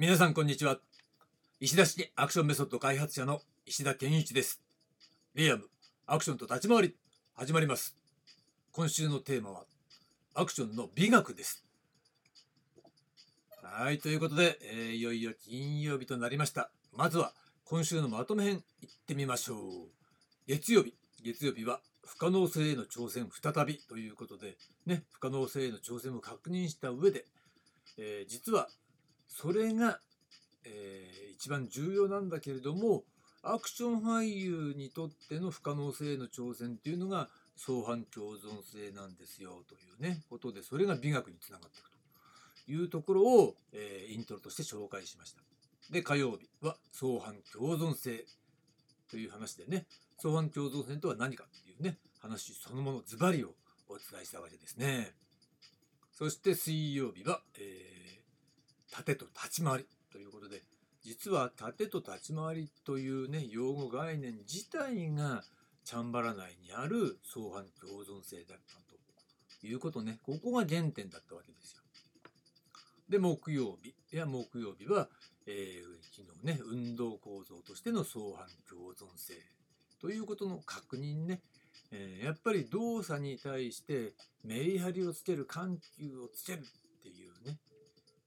皆さんこんにちは。石田式アクションメソッド開発者の石田健一です。リアムアクションと立ち回り。始まります。今週のテーマはアクションの美学です。はいということで、えー、いよいよ金曜日となりました。まずは今週のまとめ編いってみましょう。月曜日。月曜日は不可能性への挑戦再び。ということでね不可能性への挑戦を確認した上で、えー、実はそれが、えー、一番重要なんだけれどもアクション俳優にとっての不可能性への挑戦っていうのが相反共存性なんですよというねことでそれが美学につながっていくというところを、えー、イントロとして紹介しました。で火曜日は相反共存性という話でね相反共存性とは何かっていうね話そのものズバリをお伝えしたわけですね。そして水曜日は、えー盾と立ち回りということで実は盾と立ち回りというね用語概念自体がチャンバラ内にある相反共存性だったということね。ここが原点だったわけですよ。で木曜日いや木曜日は、えー、昨日ね運動構造としての相反共存性ということの確認ね、えー、やっぱり動作に対してメリハリをつける緩急をつけるっていうね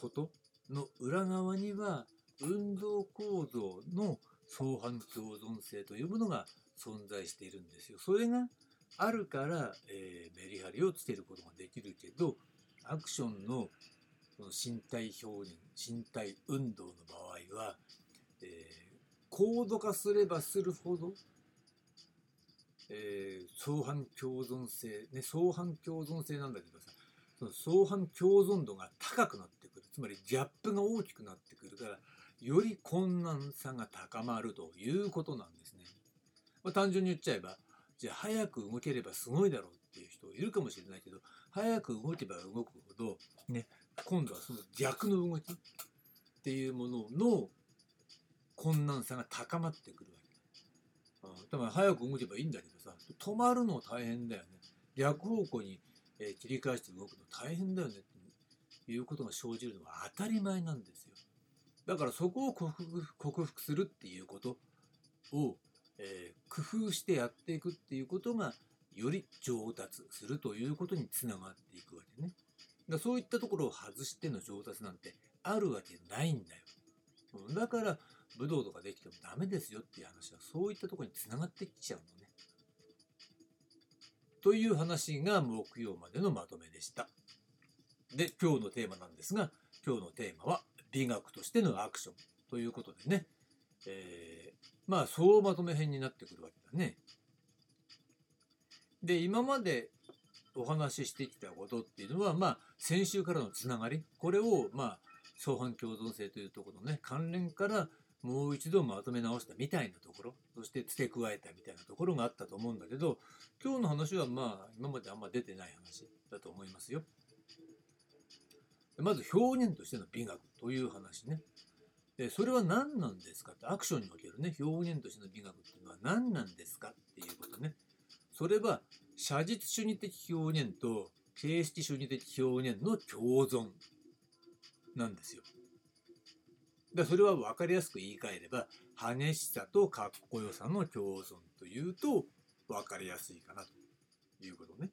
こと。の裏側には運動構造の相反共存性というものが存在しているんですよ。それがあるから、えー、メリハリをつけることができるけどアクションの身体表現身体運動の場合は、えー、高度化すればするほど、えー、相反共存性ね相反共存性なんだけどさその相反共存度が高くなってつまりギャップが大きくなってくるからより困難さが高まるということなんですね。まあ、単純に言っちゃえばじゃあ早く動ければすごいだろうっていう人いるかもしれないけど早く動けば動くほど、ね、今度はその逆の動きっていうものの困難さが高まってくるわけ。だから早く動けばいいんだけどさ止まるの大変だよね。逆方向に、切り返して動くの大変だよねっいうことが生じるのは当たり前なんですよ。だからそこを克服するっていうことを、えー、工夫してやっていくっていうことがより上達するということにつながっていくわけね。だそういったところを外しての上達なんてあるわけないんだよ。だから武道とかできてもダメですよっていう話はそういったところにつながってきちゃうのね。という話が木曜までのまとめでした。で、今日のテーマなんですが、今日のテーマは美学としてのアクションということでね、えー、まあ総まとめ編になってくるわけだね。で、今までお話ししてきたことっていうのは、まあ先週からのつながり、これをまあ相反共存性というところのね、関連からもう一度まとめ直したみたいなところそして付け加えたみたいなところがあったと思うんだけど今日の話はまあ今まであんま出てない話だと思いますよ。まず表現としての美学という話ね。でそれは何なんですか？ってアクションにおけるね表現としての美学っていうのは何なんですかっていうことね。それは写実主義的表現と形式主義的表現の共存なんですよ。でそれは分かりやすく言い換えれば激しさとかっこよさの共存というと分かりやすいかなということね。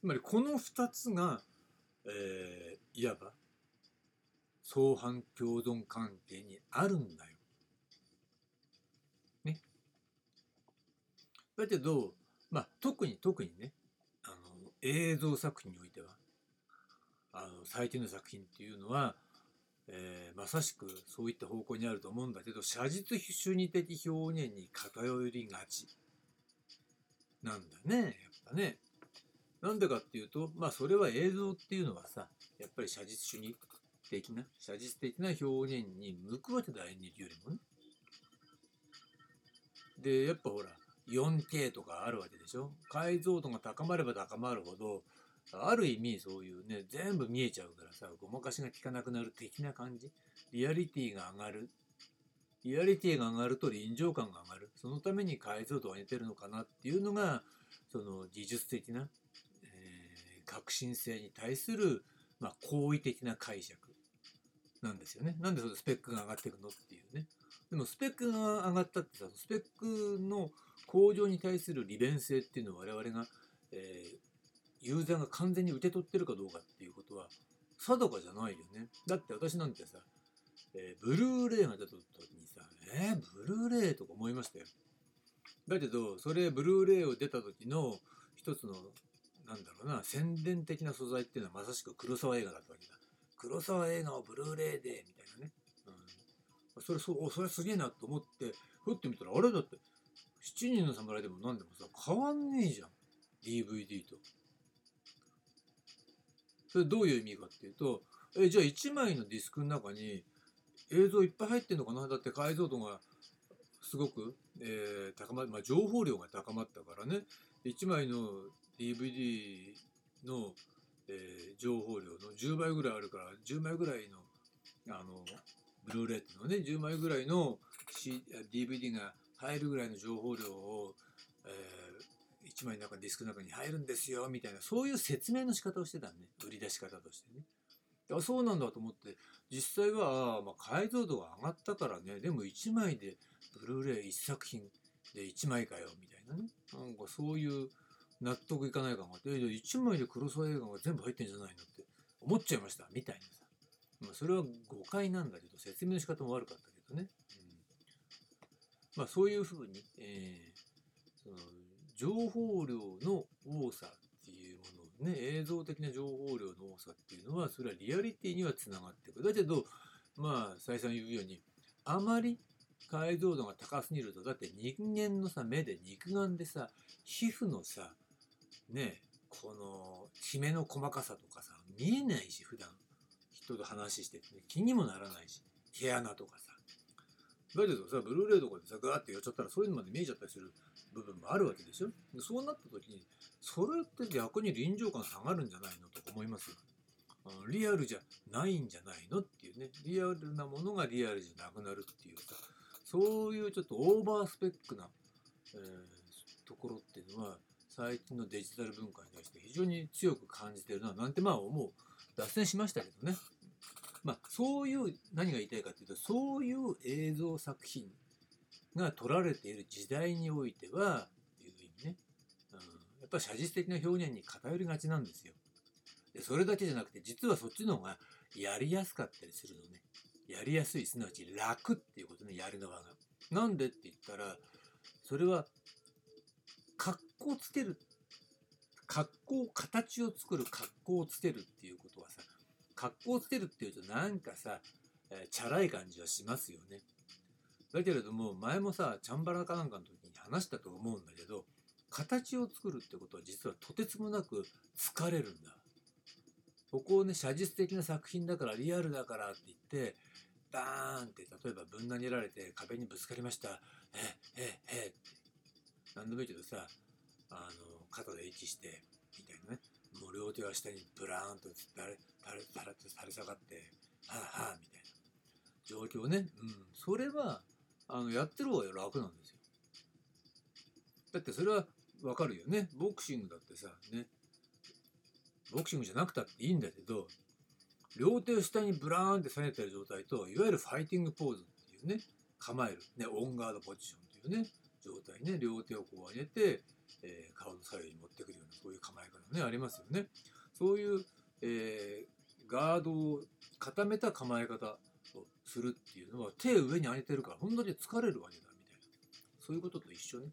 つまりこの2つが、えー、いわば相反共存関係にあるんだよ。ね。だけど、まあ、特に特にねあの映像作品においてはあの最近の作品っていうのはえー、まさしくそういった方向にあると思うんだけど写実主義的表現に偏りがちなんだねやっぱね。なんでかっていうとまあそれは映像っていうのはさやっぱり写実主義的な写実的な表現に向くわけだ演劇よりもね。でやっぱほら 4K とかあるわけでしょ？解像度が高まれば高まるほどある意味そういうね全部見えちゃうからさごまかしが効かなくなる的な感じ。リアリティが上がる。リアリティが上がると臨場感が上がる。そのために解像度を上げてるのかなっていうのがその技術的な、革新性に対する、まあ、好意的な解釈なんですよね。なんでそのスペックが上がっていくのっていうね。でもスペックが上がったってさ、スペックの向上に対する利便性っていうのを我々が、えー、ユーザーが完全に受け取ってるかどうかっていうことは定かじゃないよね。だって私なんてさ、えー、ブルーレイが出た時にさ、えー、ブルーレイとか思いましたよ。だけど、それブルーレイを出た時の一つの、なんだろうな、宣伝的な素材っていうのはまさしく黒沢映画だったわけだ。黒沢映画をブルーレイで、みたいなね。うん、それ、そそれすげえなと思って、ふってみたら、あれだって、七人の侍でも何でもさ、変わんねえじゃん。DVD と。それどういう意味かっていうと、え、じゃあ1枚のディスクの中に映像いっぱい入ってんのかな？だって解像度がすごく、えー、高ままあ、情報量が高まったからね1枚の DVD の、えー、情報量の10倍ぐらいあるから10枚ぐらいのあのブルーレイっていうのね10枚ぐらいの、C、DVD が入るぐらいの情報量を、えー、1枚の中ディスクの中に入るんですよみたいなそういう説明の仕方をしてたね売り出し方としてね。あそうなんだと思って実際は、まあ、解像度が上がったからねでも1枚でブルーレイ1作品で1枚かよみたいなねなんかそういう納得いかない感があって。1枚で黒沢映画が全部入ってんじゃないのって。思っちゃいました。みたいなさ、まあ、それは誤解なんだけど説明の仕方も悪かったけどね、うん、まあそういうふうに、えー、その情報量の多さっていうものね、映像的な情報量の多さっていうのはそれはリアリティにはつながっていくだけどまあ再三言うようにあまり解像度が高すぎるとだって人間のさ目で肉眼でさ皮膚のさねこのきめの細かさとかさ見えないし普段。人と話してて、ね、気にもならないし毛穴とかさ。だけどさブルーレイとかでさガーってやっちゃったらそういうのまで見えちゃったりする部分もあるわけでしょ。そうなった時にそれって逆に臨場感下がるんじゃないのと思いますよ。リアルじゃないんじゃないのっていうね。リアルなものがリアルじゃなくなるっていうかそういうちょっとオーバースペックな、えー、ところっていうのは最近のデジタル文化に対して非常に強く感じてるななんてまあ思う脱線しましたけどねまあそういう何が言いたいかというとそういう映像作品が取られている時代においてはっていうふうにね、うん、やっぱ写実的な表現に偏りがちなんですよ。でそれだけじゃなくて実はそっちの方がやりやすかったりするのね。やりやすいすなわち楽っていうことねやる側が。なんでって言ったらそれはかっ格好つける格好形を作る格好をつけるっていうことはさ格好をつけるっていうとなんかさ、えー、チャラい感じはしますよね。だけれども前もさチャンバラかなんかの時に話したと思うんだけど形を作るってことは実はとてつもなく疲れるんだ。ここをね写実的な作品だからリアルだからって言ってバーンって例えばぶん投げられて壁にぶつかりました「ええええって何でもいいけどさあの肩で息してみたいなね。もう両手は下にブラーンと垂れ垂れ垂れ下がって「はあはあ」みたいな。状況ね、うん、それはあのやってる方が楽なんですよ。だってそれはわかるよね。ボクシングだってさ、ね。ボクシングじゃなくたっていいんだけど、両手を下にブラーンって下げてる状態と、いわゆるファイティングポーズっていうね、構える、ね、オンガードポジションというね、状態ね、両手をこう上げて、えー、顔の左右に持ってくるような、そういう構え方ね、ありますよね。そういう、えー、ガードを固めた構え方をするっていうのは手を上に上げてるから本当に疲れるわけだみたいなそういうことと一緒ね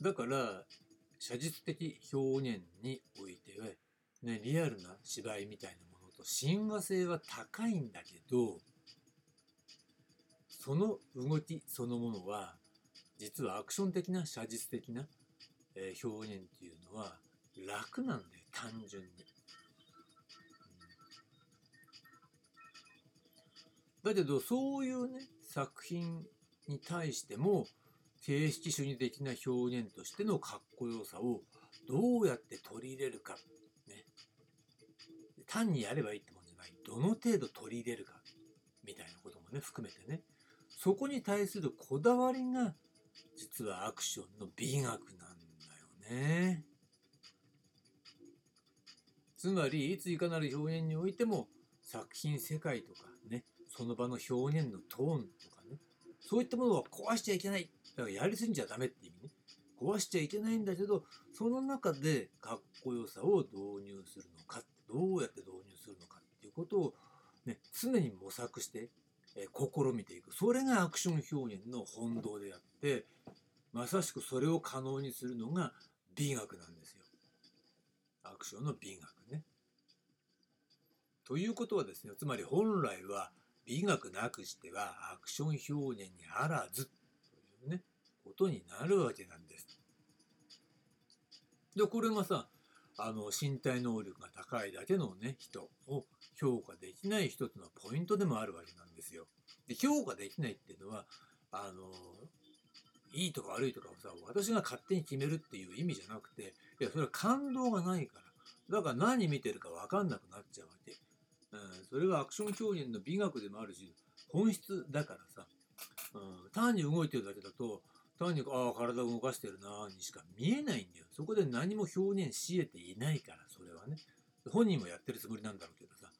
だから写実的表現においてはねリアルな芝居みたいなものと親和性は高いんだけどその動きそのものは実はアクション的な写実的な表現っていうのは楽なんだよ単純に。だけどそういうね作品に対しても形式主義的な表現としてのかっこよさをどうやって取り入れるか、ね、単にやればいいってもんじゃない。どの程度取り入れるかみたいなこともね含めてね。そこに対するこだわりが実はアクションの美学なんだよね。つまりいついかなる表現においても作品世界とかねその場の表現のトーンとかねそういったものは壊しちゃいけないだからやりすぎちゃダメって意味ね壊しちゃいけないんだけどその中でかっこよさを導入するのかどうやって導入するのかっていうことを、ね、常に模索して、え、試みていくそれがアクション表現の本道であってまさしくそれを可能にするのが美学なんですよ。アクションの美学ね。ということはですねつまり本来は美学なくしてはアクション表現にあらずというねことになるわけなんです。でこれがさあの身体能力が高いだけのね人を評価できない一つのポイントでもあるわけなんですよ。で評価できないっていうのはあのいいとか悪いとかをさ私が勝手に決めるっていう意味じゃなくていやそれは感動がないから。だから何見てるか分かんなくなっちゃうわけ、うん、それはアクション表現の美学でもあるし本質だからさ、うん、単に動いてるだけだと単にああ体を動かしてるなにしか見えないんだよ。そこで何も表現し得ていないからそれはね。本人もやってるつもりなんだろうけどさ。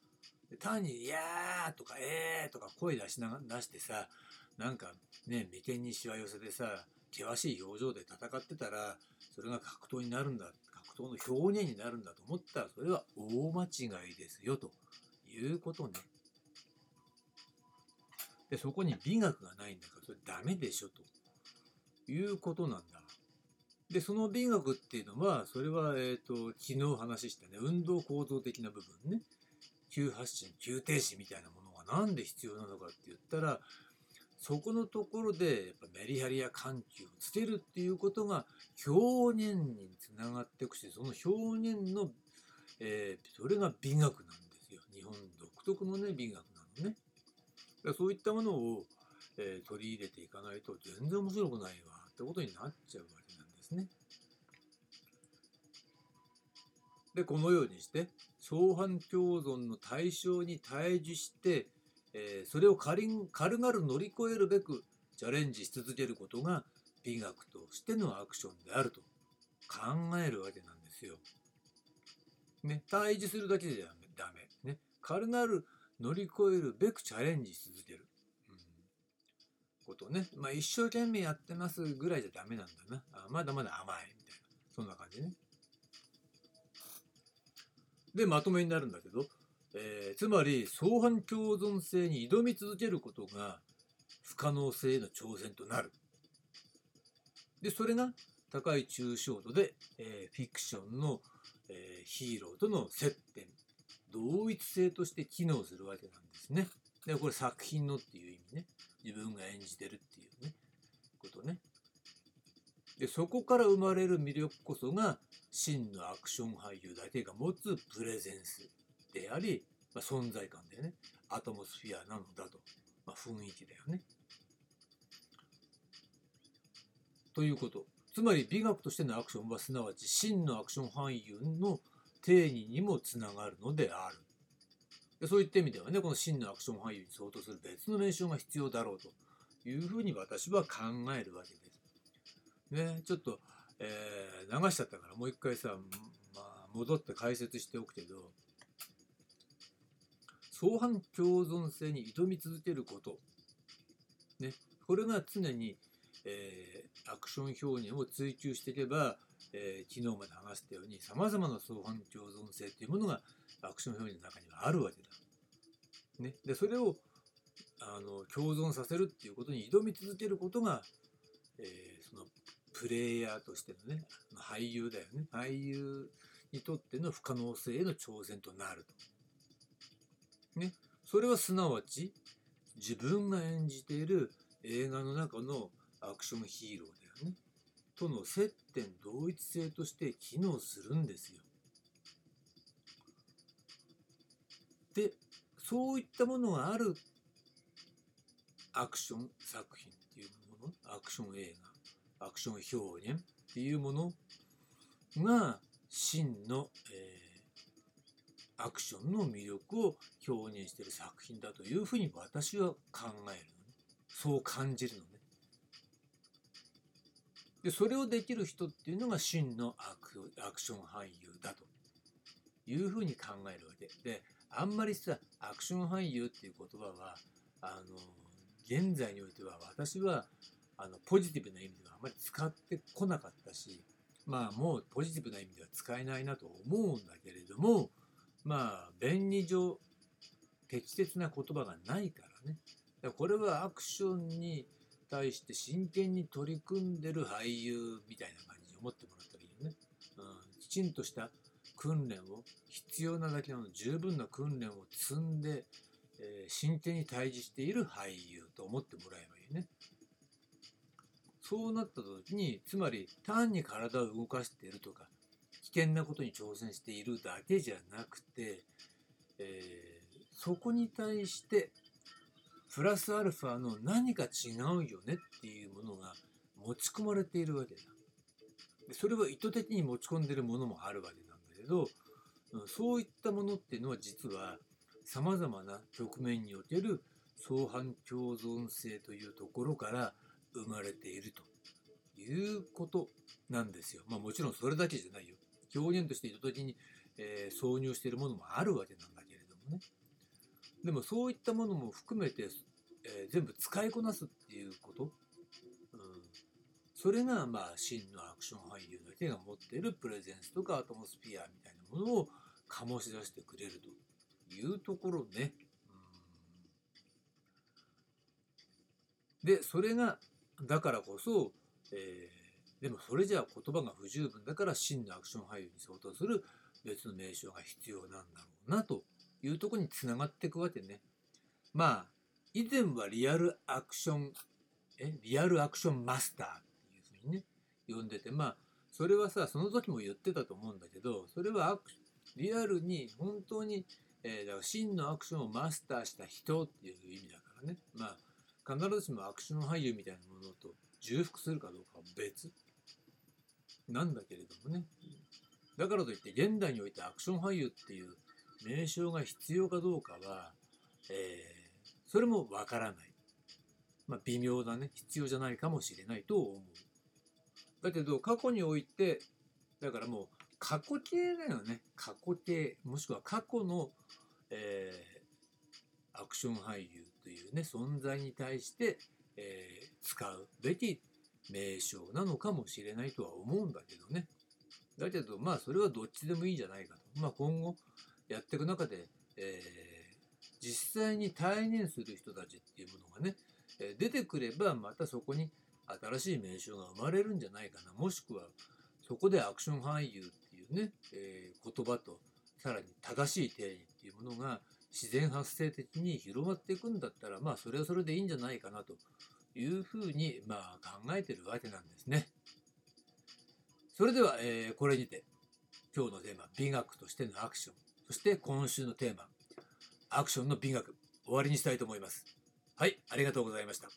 単に「いやー」とか「えー」とか声出しな出してさなんかね眉間にしわ寄せでさ険しい表情で戦ってたらそれが格闘になるんだ格闘の表現になるんだと思ったらそれは大間違いですよということね。でそこに美学がないんだからそれダメでしょと。いうことなんだ。でその美学っていうのはそれは、えーと、昨日話したね運動構造的な部分ね。急発進急停止みたいなものが何で必要なのかって言ったらそこのところでやっぱメリハリや緩急をつけるっていうことが表現につながっていくしその表現の、えー、それが美学なんですよ。日本独特のね美学なのね。そういったものを、えー、取り入れていかないと全然面白くないわってことになっちゃうわけなんですねでこのようにして相反共存の対象に対峙してえー、それを軽々乗り越えるべくチャレンジし続けることが美学としてのアクションであると考えるわけなんですよ。ね、対峙するだけじゃダメ。ね、軽々乗り越えるべくチャレンジし続ける。とね。まあ一生懸命やってますぐらいじゃダメなんだな。あまだまだ甘いみたいな。そんな感じね。で、まとめになるんだけど、えー、つまり相反共存性に挑み続けることが不可能性への挑戦となる。でそれが高い抽象度で、えー、フィクションの、えー、ヒーローとの接点同一性として機能するわけなんですね。でこれ作品のっていう意味ね自分が演じてるっていうねことね。でそこから生まれる魅力こそが真のアクション俳優だけが持つプレゼンスであり、まあ、存在感だよね。アトモスフィアなのだと。まあ、雰囲気だよね。ということ。つまり美学としてのアクションはすなわち真のアクション俳優の定義にもつながるのである。そういった意味ではね、この真のアクション俳優に相当する別の名称が必要だろうというふうに私は考えるわけです。ね、ちょっと、えー、流しちゃったからもう一回さ、まあ、戻って解説しておくけど、相反共存性に挑み続けること、ね、これが常に、えー、アクション表現を追求していけば、えー、昨日まで話したようにさまざまな相反共存性というものがアクション表現の中にはあるわけだ。ね、でそれをあの共存させるっていうことに挑み続けることが、えー、そのプレイヤーとしてのね俳優だよね俳優にとっての不可能性への挑戦となると。ね、それはすなわち自分が演じている映画の中のアクションヒーローだよね。との接点同一性として機能するんですよ。でそういったものがあるアクション作品っていうものアクション映画アクション表現っていうものが真の、えーアクションの魅力を表現している作品だというふうに私は考えるのね。そう感じるのね。でそれをできる人っていうのが真のアクアクション俳優だと。いうふうに考えるわけ。であんまりさアクション俳優っていう言葉はあの現在においては私はあのポジティブな意味ではあまり使ってこなかったしまあもうポジティブな意味では使えないなと思うんだけれどもまあ便宜上適切な言葉がないからね。これはアクションに対して真剣に取り組んでる俳優みたいな感じに思ってもらったらいいよね、うん、きちんとした訓練を必要なだけの十分な訓練を積んで、えー、真剣に対峙している俳優と思ってもらえばいいね。そうなった時につまり単に体を動かしているとか危険なことに挑戦しているだけじゃなくて、えー、そこに対してプラスアルファの何か違うよねっていうものが持ち込まれているわけだ。それは意図的に持ち込んでるものもあるわけなんだけど、そういったものっていうのは実は様々な局面における相反共存性というところから生まれているということなんですよ。まあもちろんそれだけじゃないよ。表現として意図的に、えー、挿入しているものもあるわけなんだけれどもね。でもそういったものも含めて、えー、全部使いこなすっていうこと、うん、それがまあ真のアクション俳優だけが持っているプレゼンスとかアトモスピアみたいなものを醸し出してくれるというところね。うん、でそれがだからこそ、えー、でもそれじゃあ言葉が不十分だから真のアクション俳優に相当する別の名称が必要なんだろうなというとこにつながっていくわけね。まあ以前はリアルアクションえリアルアクションマスターっていうふうにね呼んでてまあそれはさその時も言ってたと思うんだけどそれはリアルに本当に、えー、だから真のアクションをマスターした人っていう意味だからね。まあ必ずしもアクション俳優みたいなものと重複するかどうかは別。なんだけれどもね。だからといって現代においてアクション俳優っていう名称が必要かどうかは、えー、それもわからない。まあ、微妙だね。必要じゃないかもしれないと思う。だけど、過去において、だからもう、過去形だよね。過去形、もしくは過去の、えー、アクション俳優というね、存在に対して、えー、使うべき名称なのかもしれないとは思うんだけどね。だけど、まあ、それはどっちでもいいんじゃないかと。まあ、今後、やっていく中で、えー、実際に対面する人たちっていうものがね、え出てくればまたそこに新しい名称が生まれるんじゃないかな。もしくはそこでアクション俳優っていうね、えー、言葉とさらに正しい定義っていうものが自然発生的に広まっていくんだったらまあそれはそれでいいんじゃないかなと。いうふうにまあ考えてるわけなんですね。それでは、えー、これにて今日のテーマ美学としてのアクション。そして今週のテーマ、アクションの美学、終わりにしたいと思います。はい、ありがとうございました。